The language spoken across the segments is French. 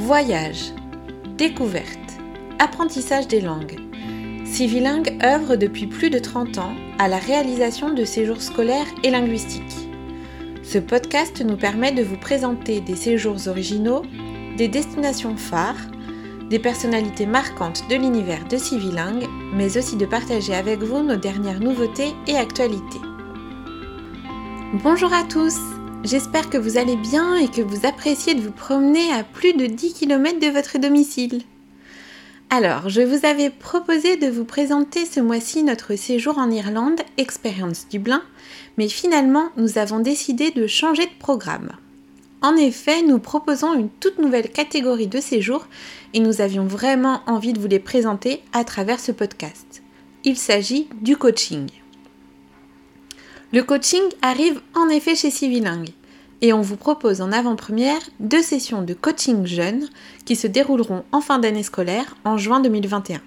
Voyage, découverte, apprentissage des langues. Civilingue œuvre depuis plus de 30 ans à la réalisation de séjours scolaires et linguistiques. Ce podcast nous permet de vous présenter des séjours originaux, des destinations phares, des personnalités marquantes de l'univers de Civilingue, mais aussi de partager avec vous nos dernières nouveautés et actualités. Bonjour à tous J'espère que vous allez bien et que vous appréciez de vous promener à plus de 10 km de votre domicile. Alors, je vous avais proposé de vous présenter ce mois-ci notre séjour en Irlande, Expérience Dublin, mais finalement, nous avons décidé de changer de programme. En effet, nous proposons une toute nouvelle catégorie de séjours et nous avions vraiment envie de vous les présenter à travers ce podcast. Il s'agit du coaching. Le coaching arrive en effet chez Civilingue et on vous propose en avant-première deux sessions de coaching jeune qui se dérouleront en fin d'année scolaire en juin 2021.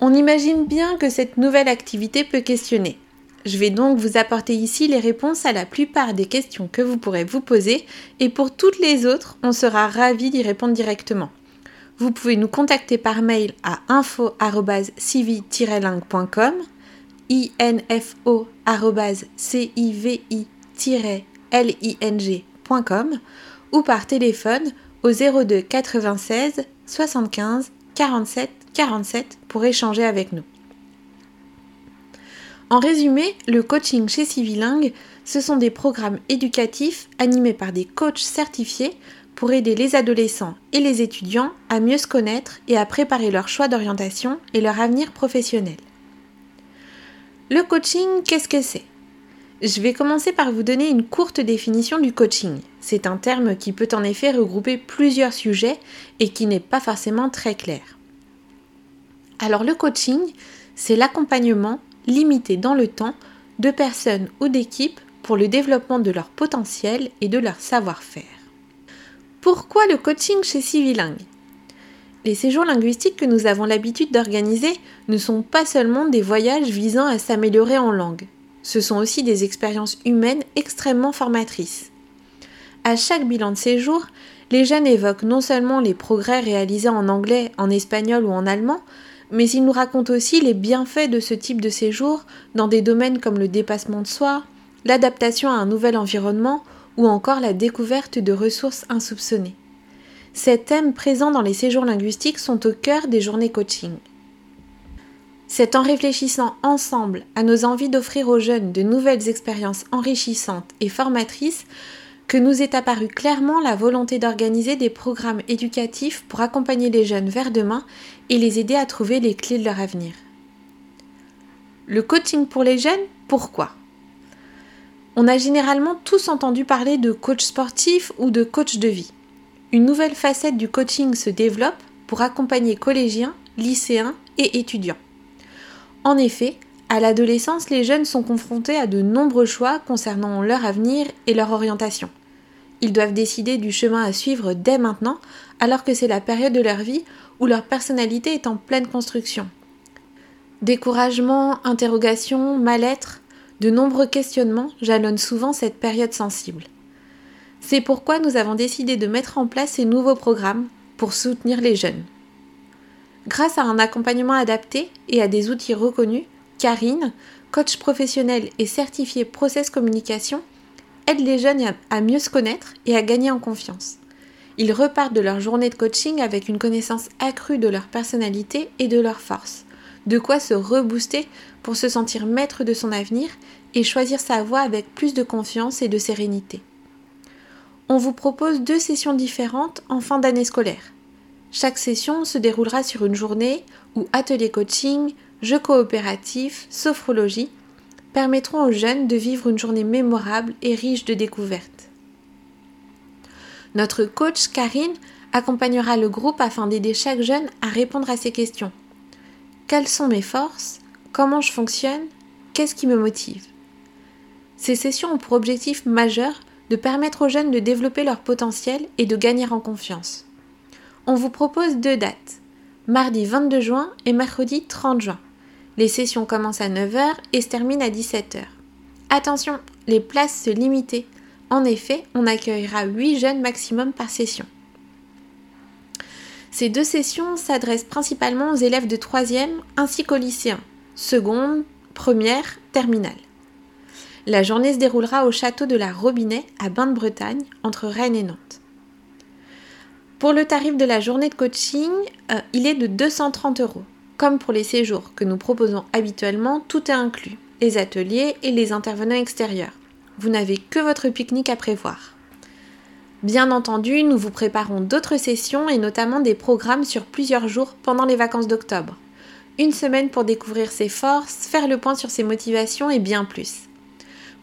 On imagine bien que cette nouvelle activité peut questionner. Je vais donc vous apporter ici les réponses à la plupart des questions que vous pourrez vous poser et pour toutes les autres, on sera ravi d'y répondre directement vous pouvez nous contacter par mail à info-civi-ling.com info-civi-ling.com ou par téléphone au 02 96 75 47 47 pour échanger avec nous. En résumé, le coaching chez Civilingue, ce sont des programmes éducatifs animés par des coachs certifiés pour aider les adolescents et les étudiants à mieux se connaître et à préparer leur choix d'orientation et leur avenir professionnel. Le coaching, qu'est-ce que c'est? Je vais commencer par vous donner une courte définition du coaching. C'est un terme qui peut en effet regrouper plusieurs sujets et qui n'est pas forcément très clair. Alors le coaching, c'est l'accompagnement limité dans le temps de personnes ou d'équipes pour le développement de leur potentiel et de leur savoir-faire. Pourquoi le coaching chez Civilingue? Les séjours linguistiques que nous avons l'habitude d'organiser ne sont pas seulement des voyages visant à s'améliorer en langue. Ce sont aussi des expériences humaines extrêmement formatrices. À chaque bilan de séjour, les jeunes évoquent non seulement les progrès réalisés en anglais, en espagnol ou en allemand, mais ils nous racontent aussi les bienfaits de ce type de séjour dans des domaines comme le dépassement de soi, l'adaptation à un nouvel environnement ou encore la découverte de ressources insoupçonnées. Ces thèmes présents dans les séjours linguistiques sont au cœur des journées coaching. C'est en réfléchissant ensemble à nos envies d'offrir aux jeunes de nouvelles expériences enrichissantes et formatrices que nous est apparue clairement la volonté d'organiser des programmes éducatifs pour accompagner les jeunes vers demain et les aider à trouver les clés de leur avenir. Le coaching pour les jeunes, pourquoi? On a généralement tous entendu parler de coach sportif ou de coach de vie. Une nouvelle facette du coaching se développe pour accompagner collégiens, lycéens et étudiants. En effet, à l'adolescence, les jeunes sont confrontés à de nombreux choix concernant leur avenir et leur orientation. Ils doivent décider du chemin à suivre dès maintenant, alors que c'est la période de leur vie où leur personnalité est en pleine construction. Découragement, interrogation, mal-être, de nombreux questionnements jalonnent souvent cette période sensible. C'est pourquoi nous avons décidé de mettre en place ces nouveaux programmes pour soutenir les jeunes. Grâce à un accompagnement adapté et à des outils reconnus, Karine, coach professionnel et certifié Process Communication, aide les jeunes à mieux se connaître et à gagner en confiance. Ils repartent de leur journée de coaching avec une connaissance accrue de leur personnalité et de leurs forces, de quoi se rebooster pour se sentir maître de son avenir et choisir sa voie avec plus de confiance et de sérénité. On vous propose deux sessions différentes en fin d'année scolaire. Chaque session se déroulera sur une journée où atelier coaching, jeux coopératifs, sophrologie permettront aux jeunes de vivre une journée mémorable et riche de découvertes. Notre coach Karine accompagnera le groupe afin d'aider chaque jeune à répondre à ces questions. Quelles sont mes forces Comment je fonctionne Qu'est-ce qui me motive Ces sessions ont pour objectif majeur de permettre aux jeunes de développer leur potentiel et de gagner en confiance. On vous propose deux dates, mardi 22 juin et mercredi 30 juin. Les sessions commencent à 9h et se terminent à 17h. Attention, les places se limitaient. En effet, on accueillera 8 jeunes maximum par session. Ces deux sessions s'adressent principalement aux élèves de 3e ainsi qu'aux lycéens, seconde, première, terminale. La journée se déroulera au château de la Robinet à Bain-de-Bretagne, entre Rennes et Nantes. Pour le tarif de la journée de coaching, euh, il est de 230 euros. Comme pour les séjours que nous proposons habituellement, tout est inclus, les ateliers et les intervenants extérieurs. Vous n'avez que votre pique-nique à prévoir. Bien entendu, nous vous préparons d'autres sessions et notamment des programmes sur plusieurs jours pendant les vacances d'octobre. Une semaine pour découvrir ses forces, faire le point sur ses motivations et bien plus.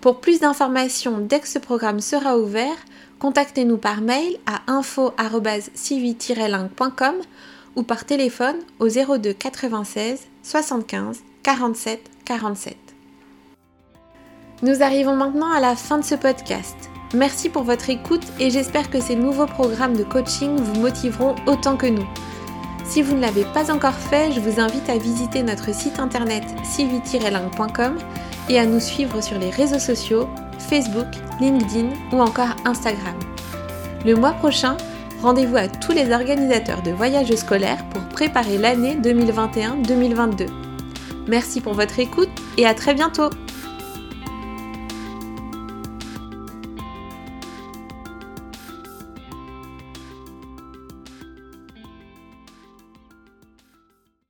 Pour plus d'informations dès que ce programme sera ouvert, contactez-nous par mail à info@civi-ling.com ou par téléphone au 02 96 75 47 47. Nous arrivons maintenant à la fin de ce podcast. Merci pour votre écoute et j'espère que ces nouveaux programmes de coaching vous motiveront autant que nous. Si vous ne l'avez pas encore fait, je vous invite à visiter notre site internet civi-ling.com et à nous suivre sur les réseaux sociaux, Facebook, LinkedIn ou encore Instagram. Le mois prochain, rendez-vous à tous les organisateurs de voyages scolaires pour préparer l'année 2021-2022. Merci pour votre écoute et à très bientôt